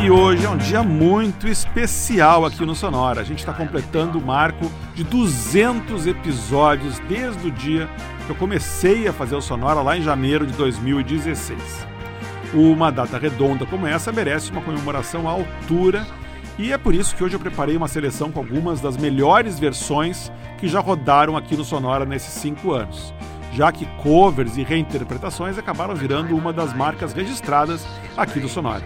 E hoje é um dia muito especial aqui no Sonora. A gente está completando o marco de 200 episódios desde o dia que eu comecei a fazer o Sonora lá em janeiro de 2016. Uma data redonda como essa merece uma comemoração à altura e é por isso que hoje eu preparei uma seleção com algumas das melhores versões que já rodaram aqui no Sonora nesses cinco anos, já que covers e reinterpretações acabaram virando uma das marcas registradas aqui do Sonora.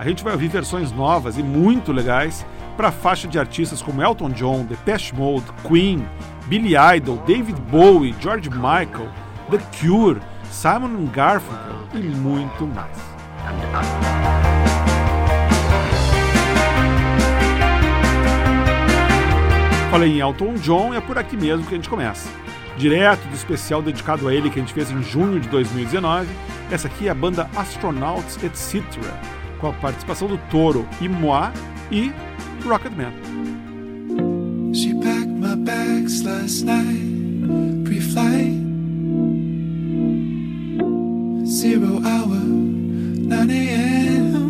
A gente vai ouvir versões novas e muito legais para faixa de artistas como Elton John, Depeche Mode, Queen, Billy Idol, David Bowie, George Michael, The Cure, Simon Garfunkel e muito mais. Falei em Elton John e é por aqui mesmo que a gente começa. Direto do especial dedicado a ele que a gente fez em junho de 2019, essa aqui é a banda Astronauts Etc., com a participação do Toro e Moi e Rocketman. She packed my bags last night, pre-flight. Zero hour, 9 a.m.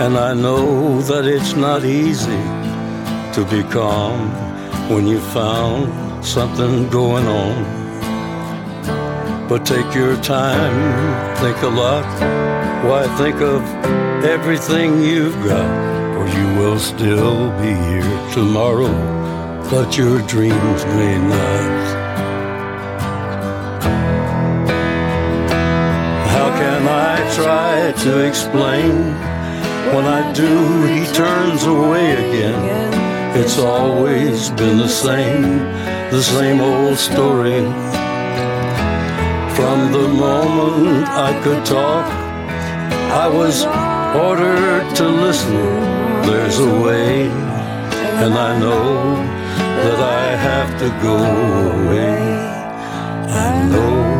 and I know that it's not easy to be calm when you found something going on. But take your time, think a lot. Why think of everything you've got? For you will still be here tomorrow, but your dreams may not. How can I try to explain? When I do, he turns away again. It's always been the same, the same old story. From the moment I could talk, I was ordered to listen. There's a way, and I know that I have to go away. I know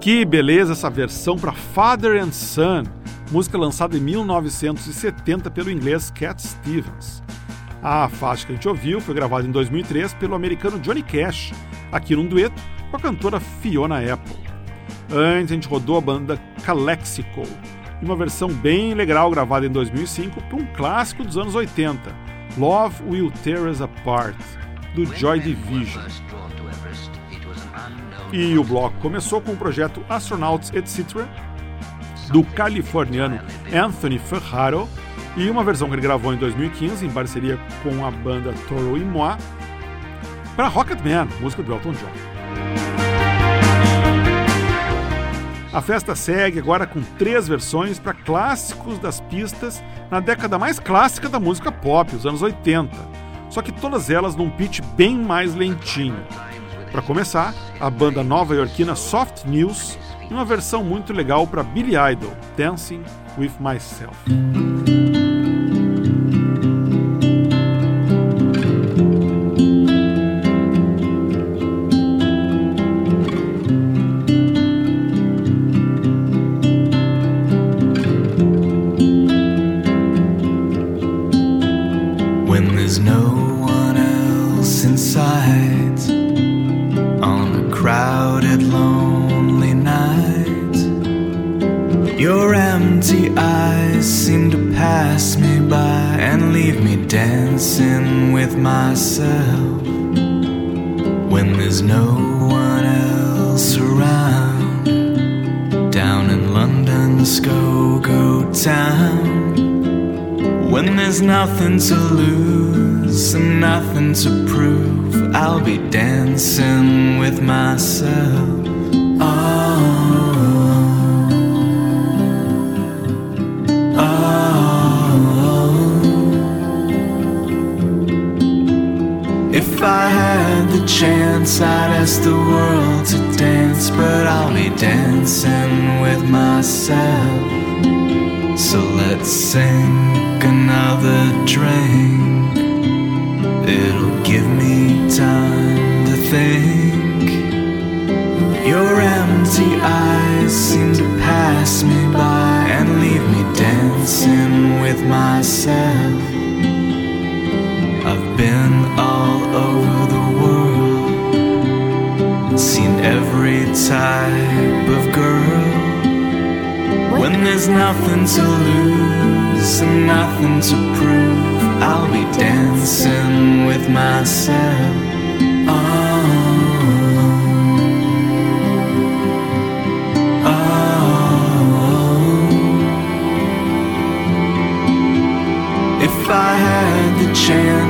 Que beleza essa versão para Father and Son, música lançada em 1970 pelo inglês Cat Stevens. A faixa que a gente ouviu foi gravada em 2003 pelo americano Johnny Cash, aqui num dueto com a cantora Fiona Apple. Antes a gente rodou a banda Calexico, uma versão bem legal gravada em 2005 para um clássico dos anos 80, Love Will Tear Us Apart, do Joy Division. E o bloco começou com o projeto Astronauts Etc., do californiano Anthony Ferraro, e uma versão que ele gravou em 2015 em parceria com a banda Toro e Moi, para Rocketman, música do Elton John. A festa segue agora com três versões para clássicos das pistas na década mais clássica da música pop, os anos 80, só que todas elas num pitch bem mais lentinho. Para começar, a banda nova-iorquina Soft News em uma versão muito legal para Billy Idol, Dancing with Myself. When there's no one else around. Down in London's go go town, when there's nothing to lose and nothing to prove, I'll be dancing with myself.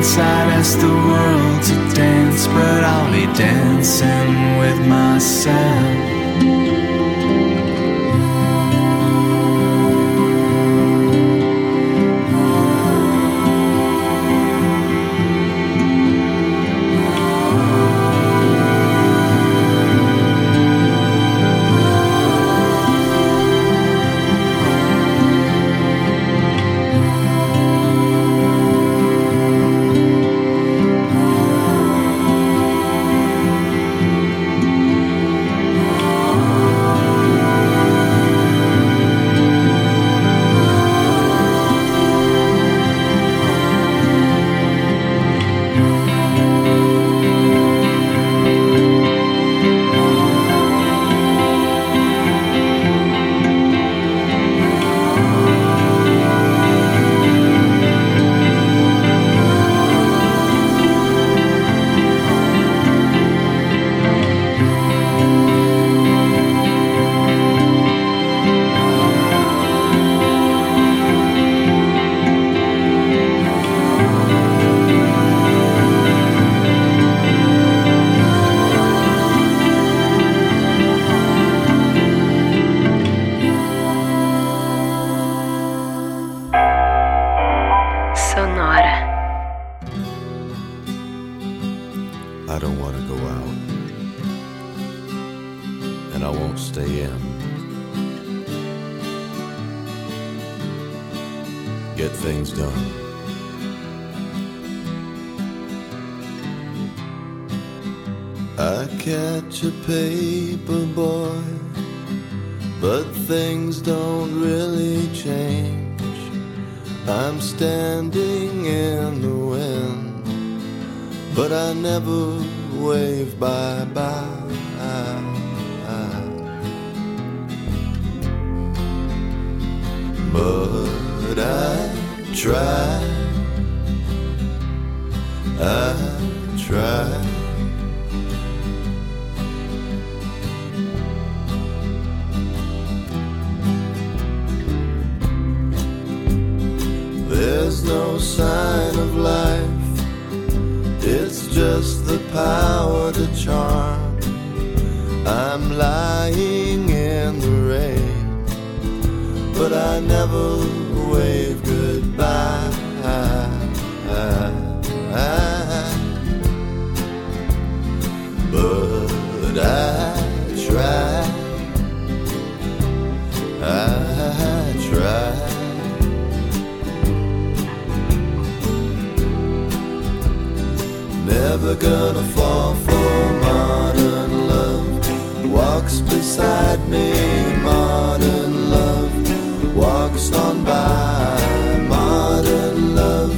inside as the world to dance, but I'll be dancing with myself. a.m. Get things done. I catch a paper boy, but things don't really change. I'm standing in the wind, but I never wave bye bye. but I try. I try. There's no sign of life, it's just the power to charm. I'm lying in the rain but I never wave goodbye. But I try, I try. Never gonna fall for modern love. Walks beside me, modern love walks on by. Modern love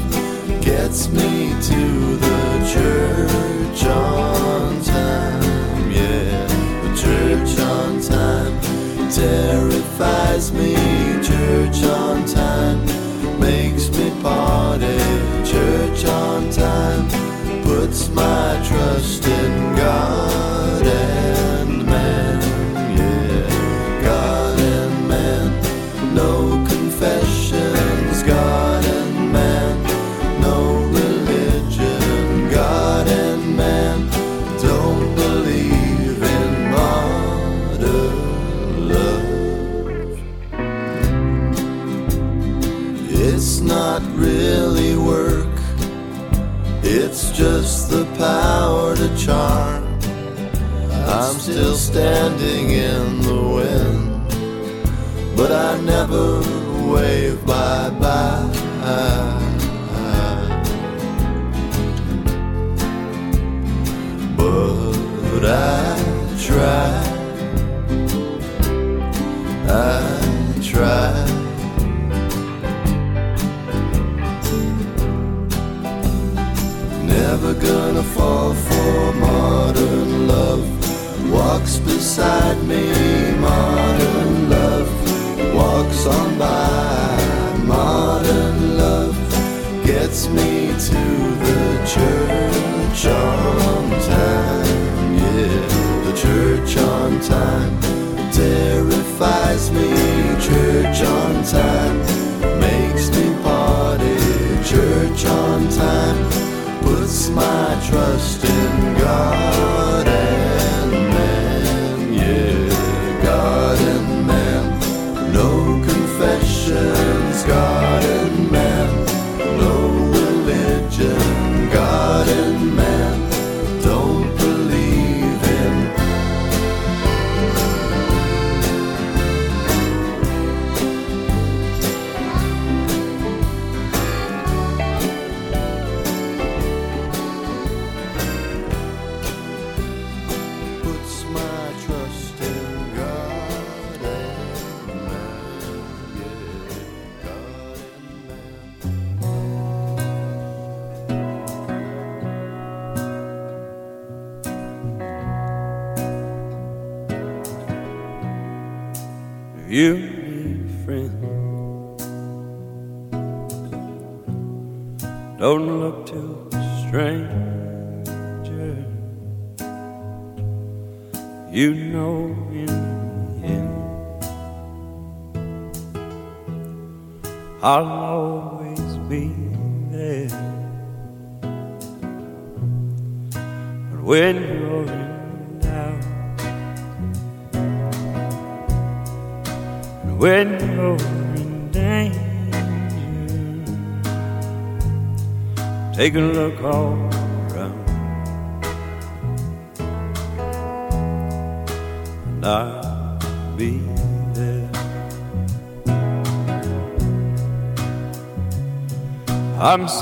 gets me to the church on time. Yeah, the church on time terrifies me. Church on time makes me party. Church on time puts my trust in. charm. I'm still standing in the wind, but I never wave bye bye. But I try, I try. Never gonna fall modern love. Walks beside me, modern love. Walks on by, modern love. Gets me to the church on time, yeah, the church on time. Terrifies me, church on time. Makes me party, church on time. Puts my trust in God and man, yeah, God and man. No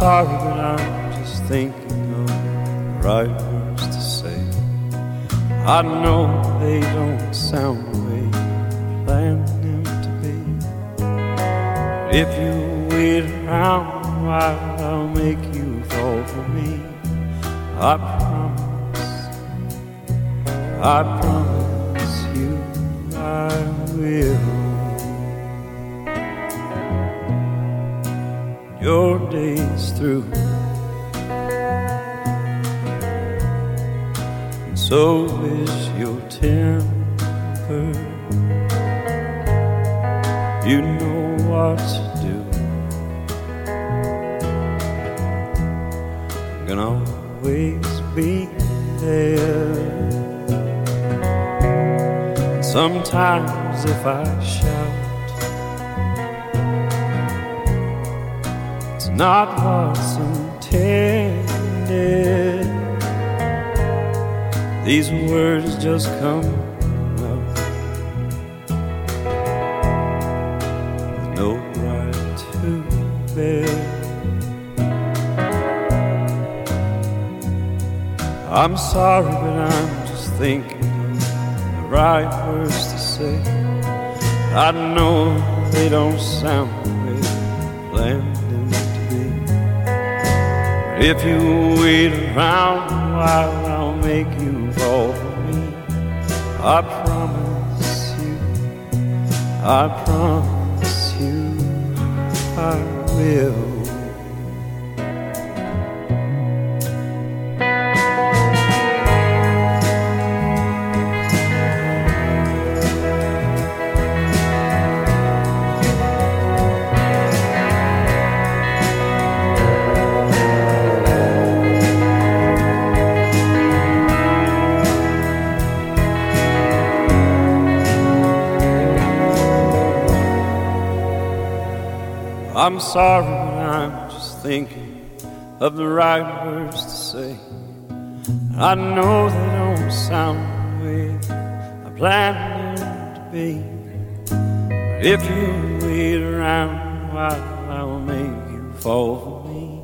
sorry, but I'm just thinking of the right words to say. I know they don't sound the way I planned them to be. But if you wait around, while I'll make you fall for me. I promise, I promise you I will. Your day's through. and so is your temper. You know what to do. I'm gonna always be there. And sometimes if I not what's intended. These words just come out with no right to bear. I'm sorry, but I'm just thinking the right words to say. I know they don't sound if you wait around while, I'll make you fall for me. I promise you, I promise you, I will. I'm sorry, but I'm just thinking of the right words to say. I know they don't sound the way I planned them to be. But if you wait around while, I will make you fall for me.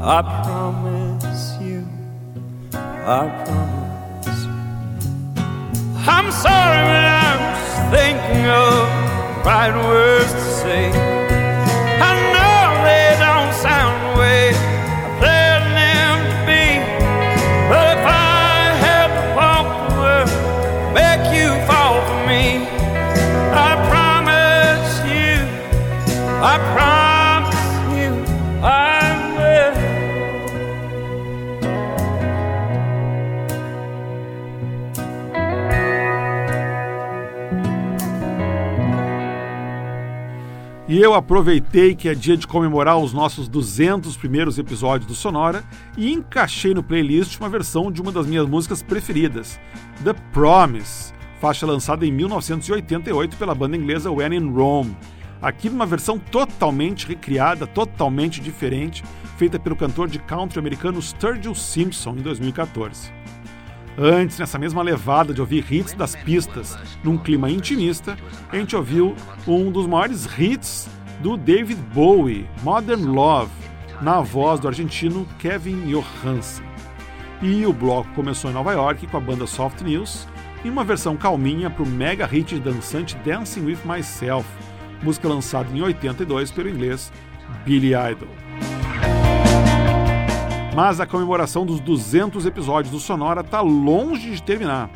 I promise you, I promise. I'm sorry, but I'm just thinking of the right words to say. E eu aproveitei que é dia de comemorar os nossos 200 primeiros episódios do Sonora e encaixei no playlist uma versão de uma das minhas músicas preferidas, The Promise, faixa lançada em 1988 pela banda inglesa When in Rome, Aqui numa versão totalmente recriada, totalmente diferente, feita pelo cantor de country americano Sturgill Simpson em 2014. Antes, nessa mesma levada de ouvir hits das pistas num clima intimista, a gente ouviu um dos maiores hits do David Bowie, Modern Love, na voz do argentino Kevin Johansen. E o bloco começou em Nova York com a banda Soft News, em uma versão calminha para o mega hit dançante Dancing With Myself, música lançada em 82 pelo inglês Billy Idol. Mas a comemoração dos 200 episódios do Sonora está longe de terminar.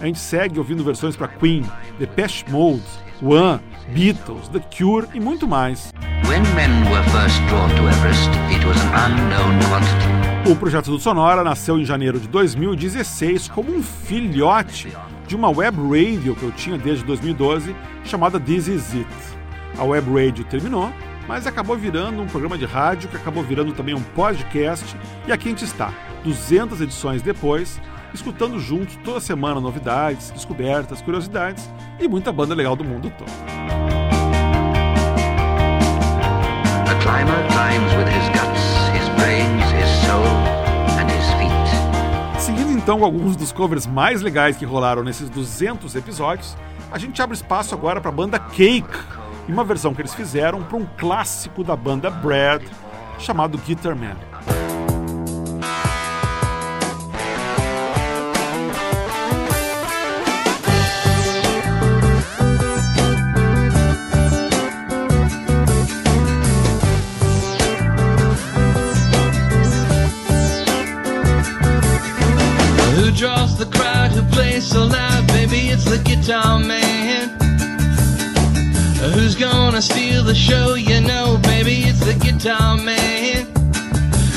A gente segue ouvindo versões para Queen, The Depeche Mode, One, Beatles, The Cure e muito mais. O projeto do Sonora nasceu em janeiro de 2016 como um filhote de uma web radio que eu tinha desde 2012 chamada This Is It. A web radio terminou mas acabou virando um programa de rádio que acabou virando também um podcast. E aqui a gente está, 200 edições depois, escutando juntos toda semana novidades, descobertas, curiosidades e muita banda legal do mundo todo. A climber climbs with his guts, his brains, his soul and his feet. Seguindo então alguns dos covers mais legais que rolaram nesses 200 episódios, a gente abre espaço agora para a banda Cake e uma versão que eles fizeram para um clássico da banda Brad chamado Guitar Man. The crowd who plays so loud? Baby, it's the guitar man. Who's gonna steal the show? You know, baby, it's the guitar man.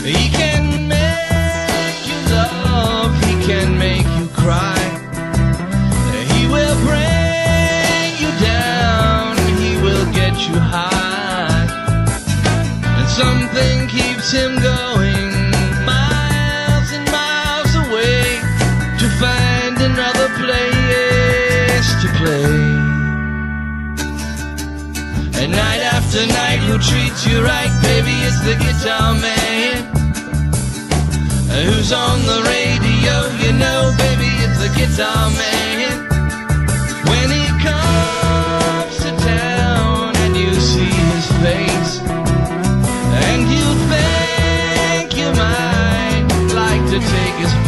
He can make you love, he can make you cry. He will bring you down, he will get you high. And something keeps him going night after night, who treats you right, baby? It's the guitar man. Who's on the radio? You know, baby, it's the guitar man. When he comes to town and you see his face, and you think you might like to take his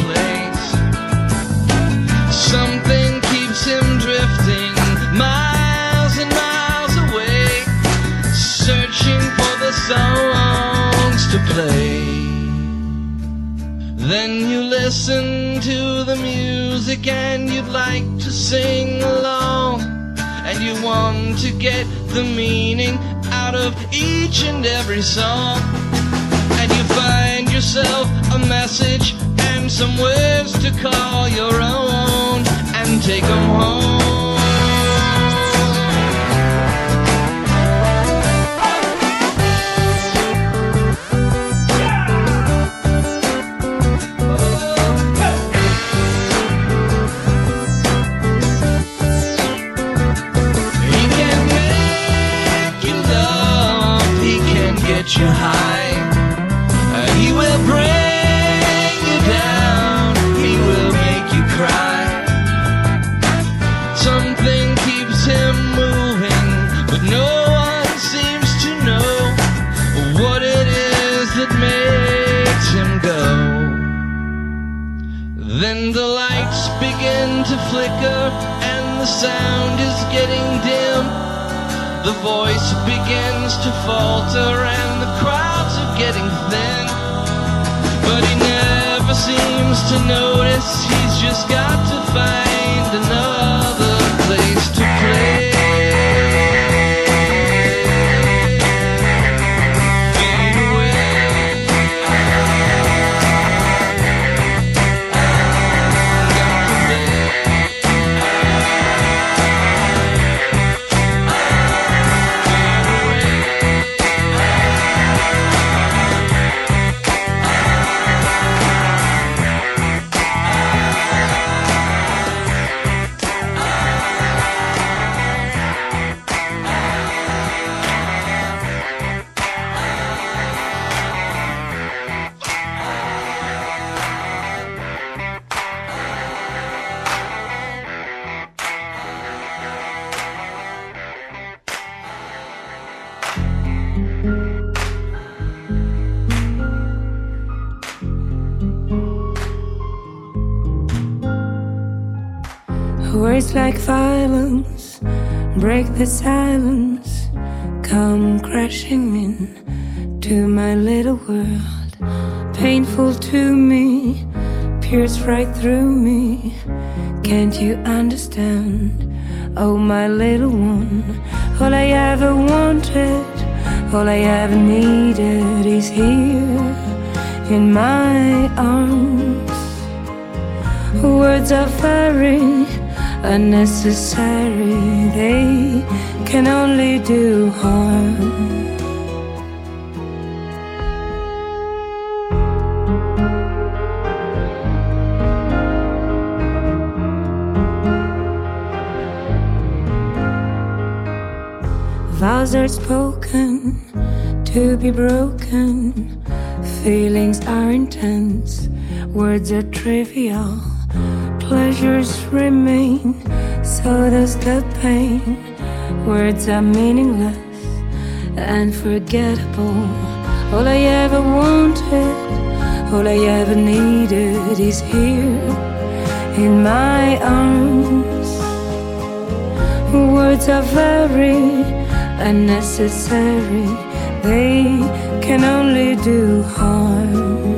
music and you'd like to sing along. And you want to get the meaning out of each and every song. And you find yourself a message and some words to call your own and take them home. Sound is getting dim. The voice begins to falter and the crowds are getting thin. But he never seems to notice he's just got to find another place to my little world. Painful to me, pierce right through me. Can't you understand? Oh, my little one, all I ever wanted, all I ever needed is here in my arms. Words are very unnecessary, they can only do harm. Are spoken to be broken. Feelings are intense, words are trivial. Pleasures remain, so does the pain. Words are meaningless and forgettable. All I ever wanted, all I ever needed is here in my arms. Words are very unnecessary, they can only do harm.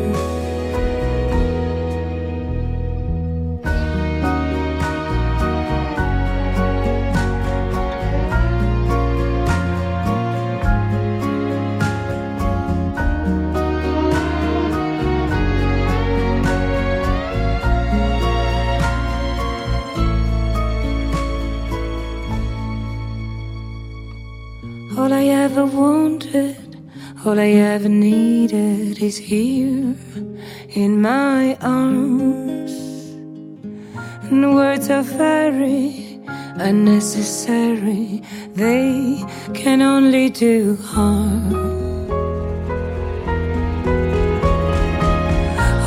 All I ever needed is here in my arms. And words are very unnecessary, they can only do harm.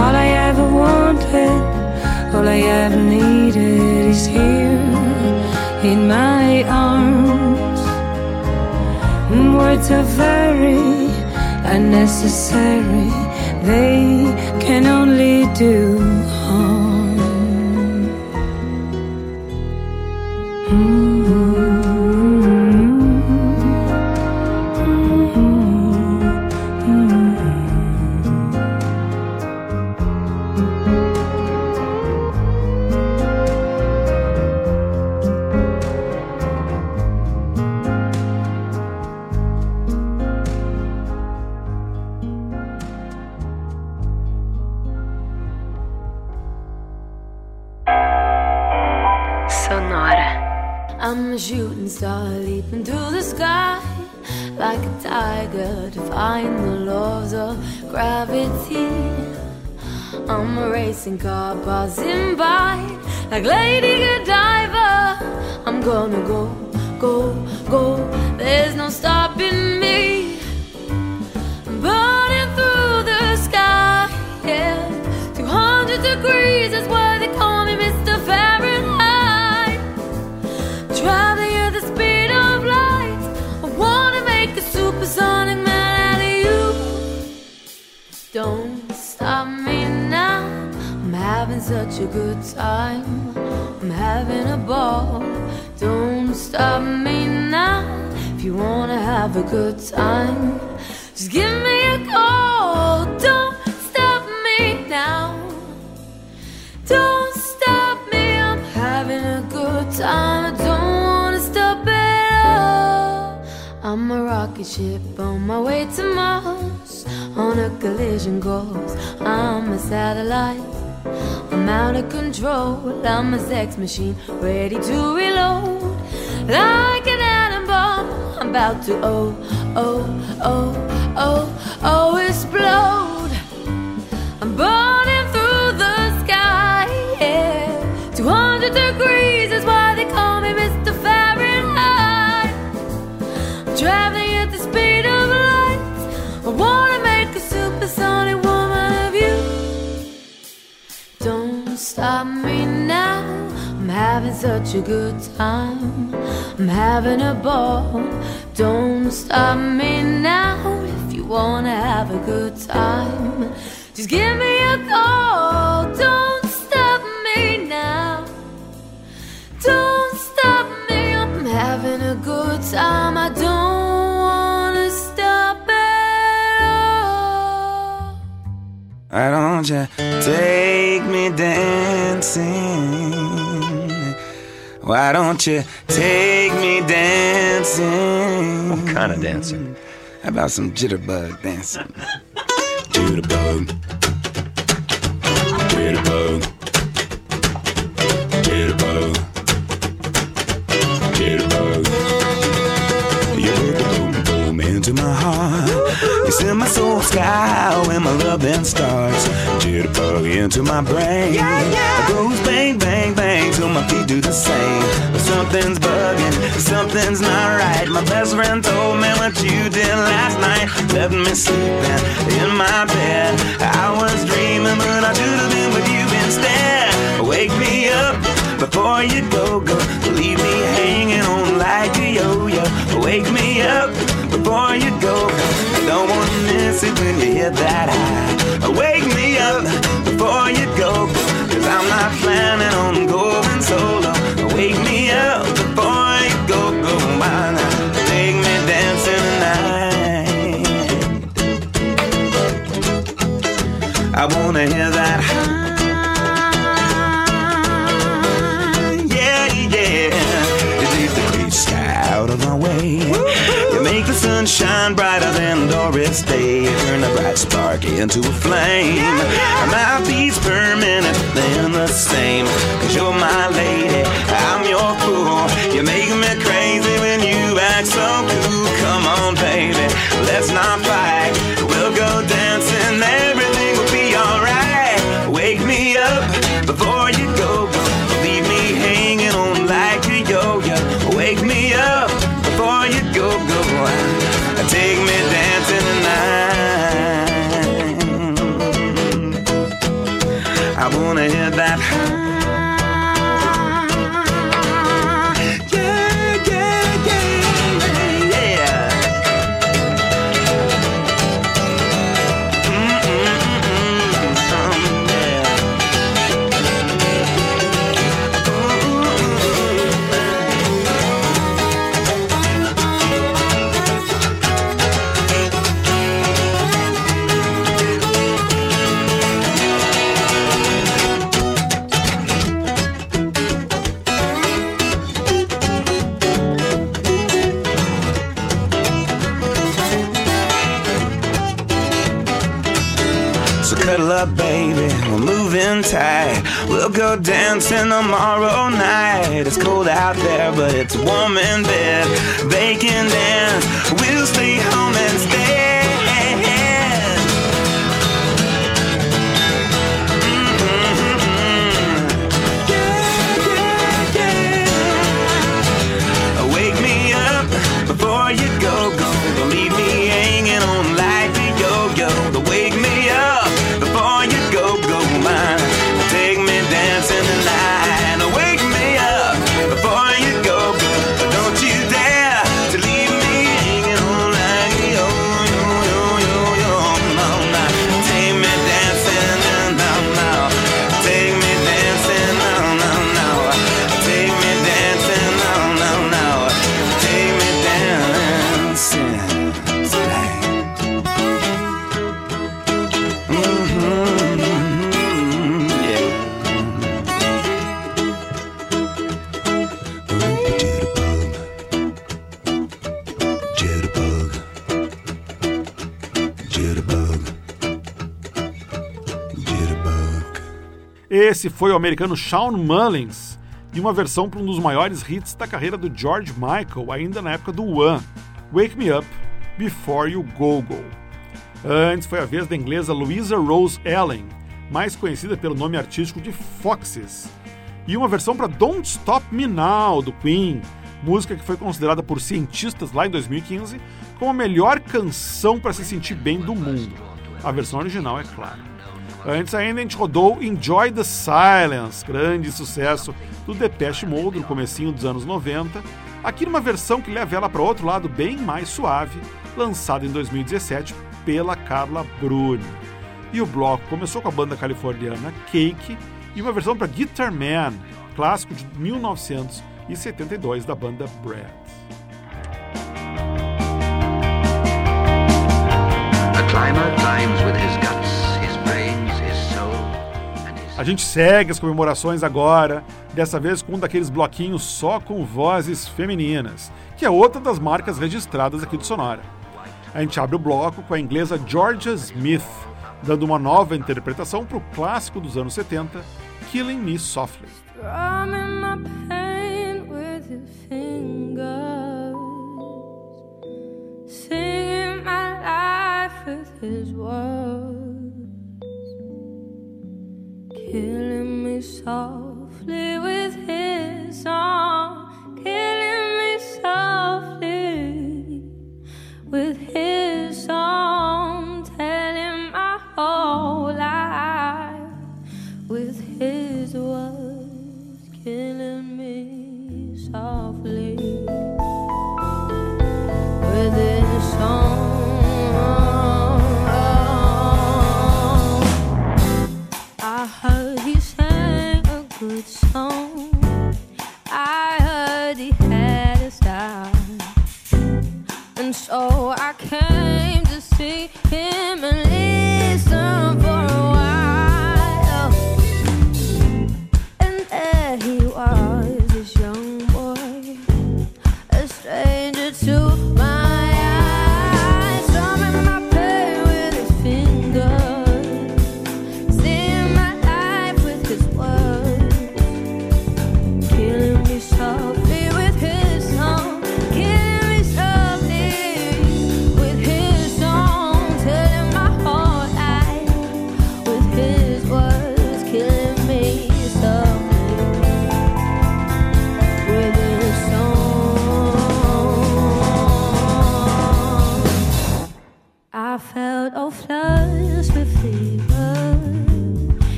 All I ever wanted, all I ever needed is here in my arms. And words are very unnecessary, they can only do Racing car passing by like Lady Godiva. I'm gonna go, go, go. Having such a good time. I'm having a ball. Don't stop me now. If you wanna have a good time, just give me a call. Don't stop me now. Don't stop me. I'm having a good time. I don't wanna stop at all. I'm a rocket ship on my way to Mars on a collision course. I'm a satellite. I'm out of control. I'm a sex machine ready to reload. Like an atom bomb, I'm about to oh, oh, oh, oh, oh, explode. I'm burning through the sky, yeah. 200 degrees is why they call me Mr. Fahrenheit. I'm traveling at the speed of having such a good time. I'm having a ball. Don't stop me now if you wanna have a good time. Just give me a call. Don't stop me now. Don't stop me. I'm having a good time. I don't wanna stop at all. Why don't you take me dancing? Why don't you take me dancing? What kind of dancing? How about some jitterbug dancing? Jitterbug. Jitterbug. Jitterbug. Jitterbug. You put the boom boom into my heart. You send my soul sky when my love then starts. Jitterbug into my brain. It goes bang, bang, feet do the same. But something's bugging, something's not right. My best friend told me what you did last night. Left me sleeping in my bed. I was dreaming, but I should have been with you instead. Wake me up before you go, go. Leave me hanging on like a yo-yo. Wake me up before you go, go. Don't wanna miss it when you hit that high. Wake me up before you go, go. Cause I'm not planning on going solo. Wake me up before you go, go. Not take me dancing tonight? I wanna hear that high. Sun shine brighter than Doris Day. Turn a bright spark into a flame. My beats per minute, then the same. Cause you're my lady, I'm your fool. You make me crazy when you act so cool. Come on, baby, let's not fight. Dancing tomorrow night. It's cold out there, but it's warm in bed. They can dance, we'll stay home instead. Esse foi o americano Shawn Mullins e uma versão para um dos maiores hits da carreira do George Michael, ainda na época do One, Wake Me Up Before You Go Go. Antes foi a vez da inglesa Louisa Rose Allen, mais conhecida pelo nome artístico de Foxes, e uma versão para Don't Stop Me Now do Queen, música que foi considerada por cientistas lá em 2015 como a melhor canção para se sentir bem do mundo. A versão original, é claro. Antes ainda a gente rodou Enjoy the Silence, grande sucesso do Depeche Mode no comecinho dos anos 90, aqui numa versão que leva ela para outro lado bem mais suave, lançada em 2017 pela Carla Bruni. E o bloco começou com a banda californiana Cake e uma versão para Guitar Man, clássico de 1972 da banda Brad. Climber climbs with his A gente segue as comemorações agora, dessa vez com um daqueles bloquinhos só com vozes femininas, que é outra das marcas registradas aqui do Sonora. A gente abre o bloco com a inglesa Georgia Smith, dando uma nova interpretação para o clássico dos anos 70, Killing Me Softly. Singing my life with his words, killing me softly with his song,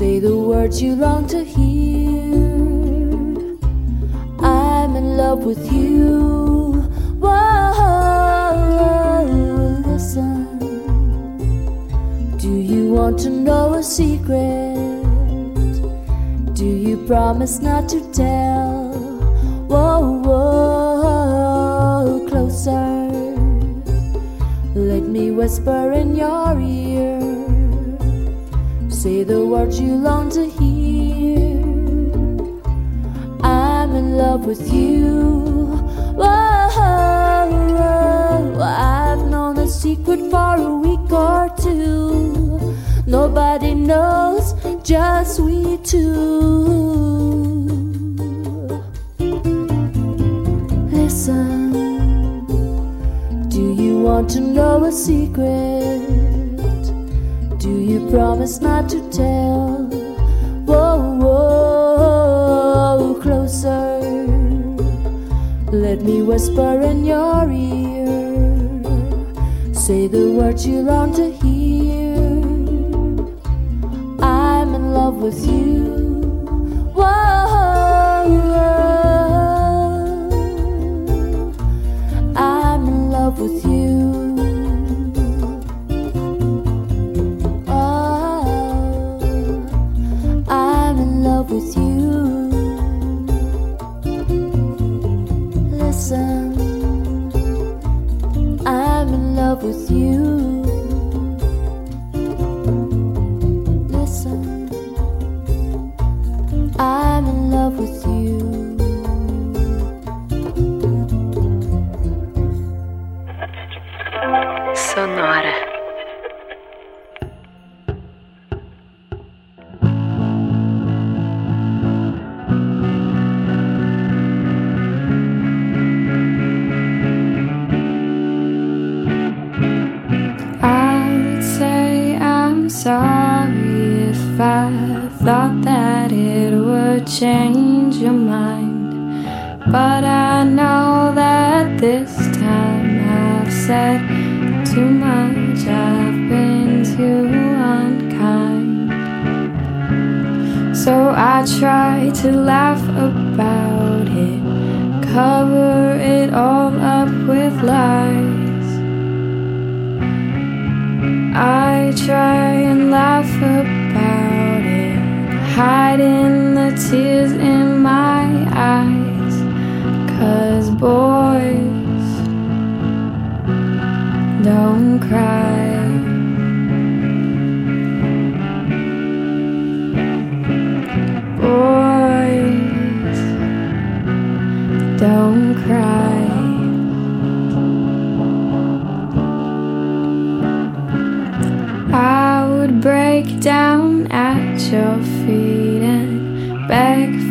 Say the words you long to hear. I'm in love with you. Whoa, listen. Do you want to know a secret? Do you promise not to tell? Whoa, whoa, closer. Let me whisper in your ear. Say the words you long to hear. I'm in love with you. Whoa, I've known a secret for a week or two. Nobody knows, just we two. Listen, do you want to know a secret? Promise not to tell? Whoa, whoa, closer. Let me whisper in your ear. Say the words you long to hear. I'm in love with you. Whoa, I'm in love with you. Thought that it would change your mind. But I know that this time I've said too much, I've been too unkind. So I try to laugh about it, cover it all up with lies. I try and laugh about hiding the tears in my eyes. Cause boys don't cry. And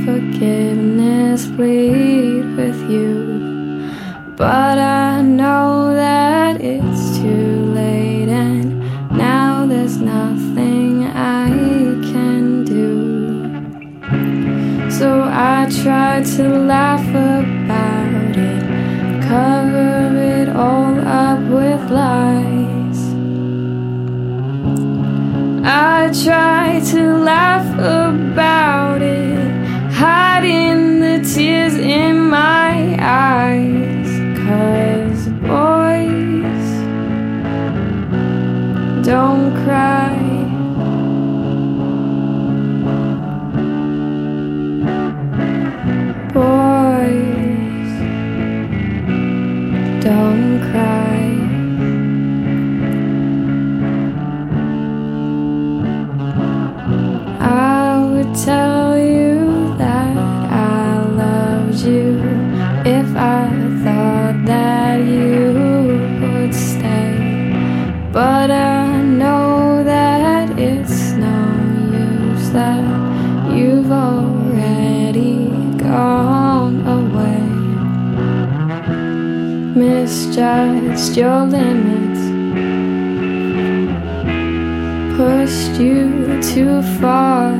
pushed you too far.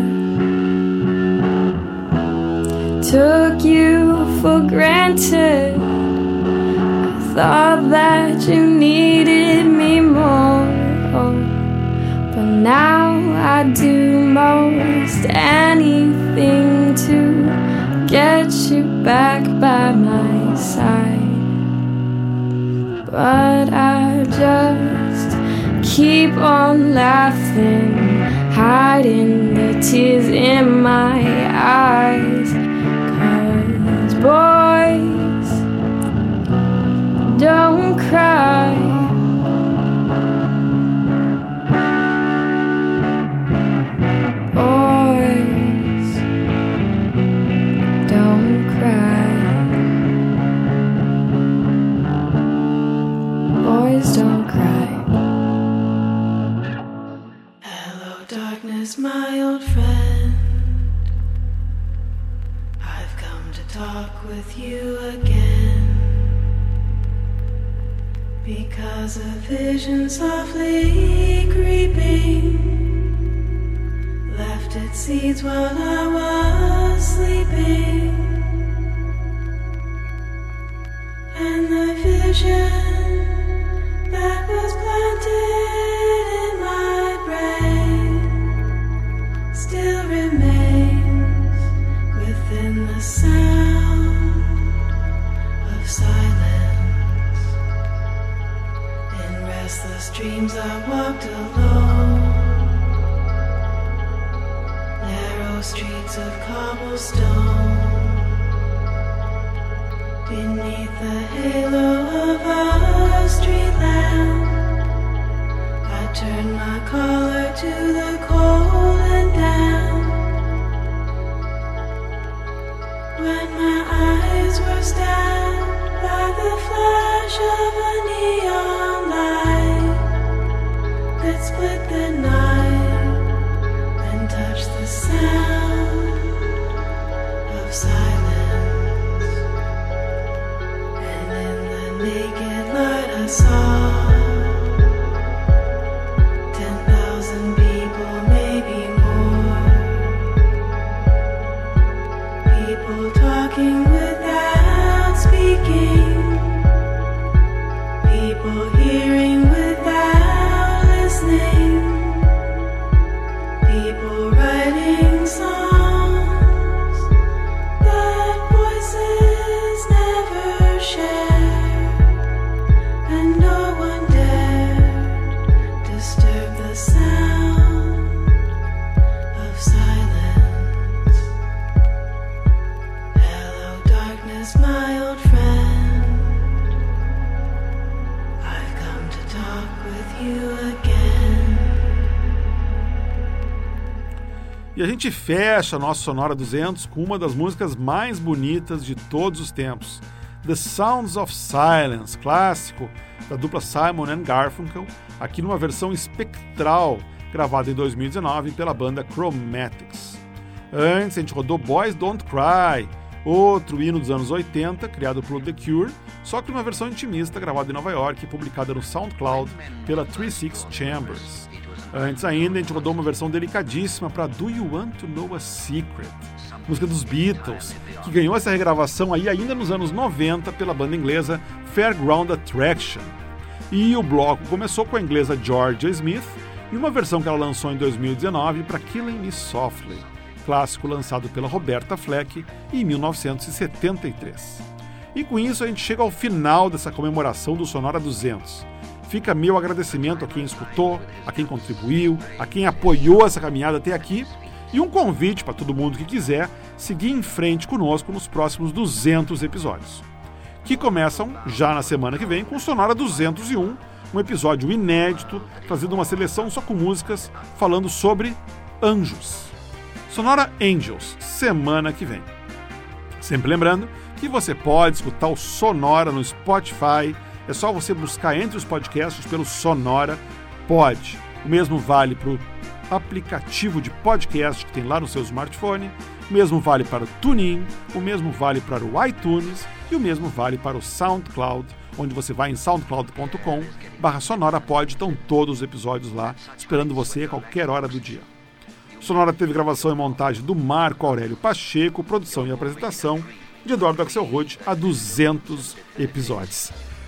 Took you for granted. I thought that you needed me more. But now I do most anything to get you back by my side. But I just keep on laughing hiding the tears in my eyes. Cause boys don't cry. Vision softly creeping. Left its seeds while I streets of cobblestone. Beneath the halo of a street lamp, I turned my collar to the cold and damp. When my eyes were stabbed by the flash of a neon light that split the gente fecha a nossa Sonora 200 com uma das músicas mais bonitas de todos os tempos, The Sounds of Silence, clássico da dupla Simon and Garfunkel, aqui numa versão espectral, gravada em 2019 pela banda Chromatics. Antes a gente rodou Boys Don't Cry, outro hino dos anos 80, criado por The Cure, só que numa versão intimista gravada em Nova York e publicada no SoundCloud pela 36 Chambers. Antes ainda, a gente rodou uma versão delicadíssima para Do You Want to Know a Secret? Música dos Beatles, que ganhou essa regravação aí ainda nos anos 90 pela banda inglesa Fairground Attraction. E o bloco começou com a inglesa Georgia Smith e uma versão que ela lançou em 2019 para Killing Me Softly, clássico lançado pela Roberta Fleck em 1973. E com isso a gente chega ao final dessa comemoração do Sonora 200. Fica meu agradecimento a quem escutou, a quem contribuiu, a quem apoiou essa caminhada até aqui e um convite para todo mundo que quiser seguir em frente conosco nos próximos 200 episódios, que começam já na semana que vem com Sonora 201, um episódio inédito trazendo uma seleção só com músicas falando sobre anjos. Sonora Angels, semana que vem. Sempre lembrando que você pode escutar o Sonora no Spotify. É só você buscar entre os podcasts pelo Sonora Pod. O mesmo vale para o aplicativo de podcast que tem lá no seu smartphone. O mesmo vale para o TuneIn, o mesmo vale para o iTunes e o mesmo vale para o SoundCloud, onde você vai em soundcloud.com barra sonorapod, estão todos os episódios lá, esperando você a qualquer hora do dia. Sonora teve gravação e montagem do Marco Aurélio Pacheco, produção e apresentação de Eduardo Axel Rode, a 200 episódios.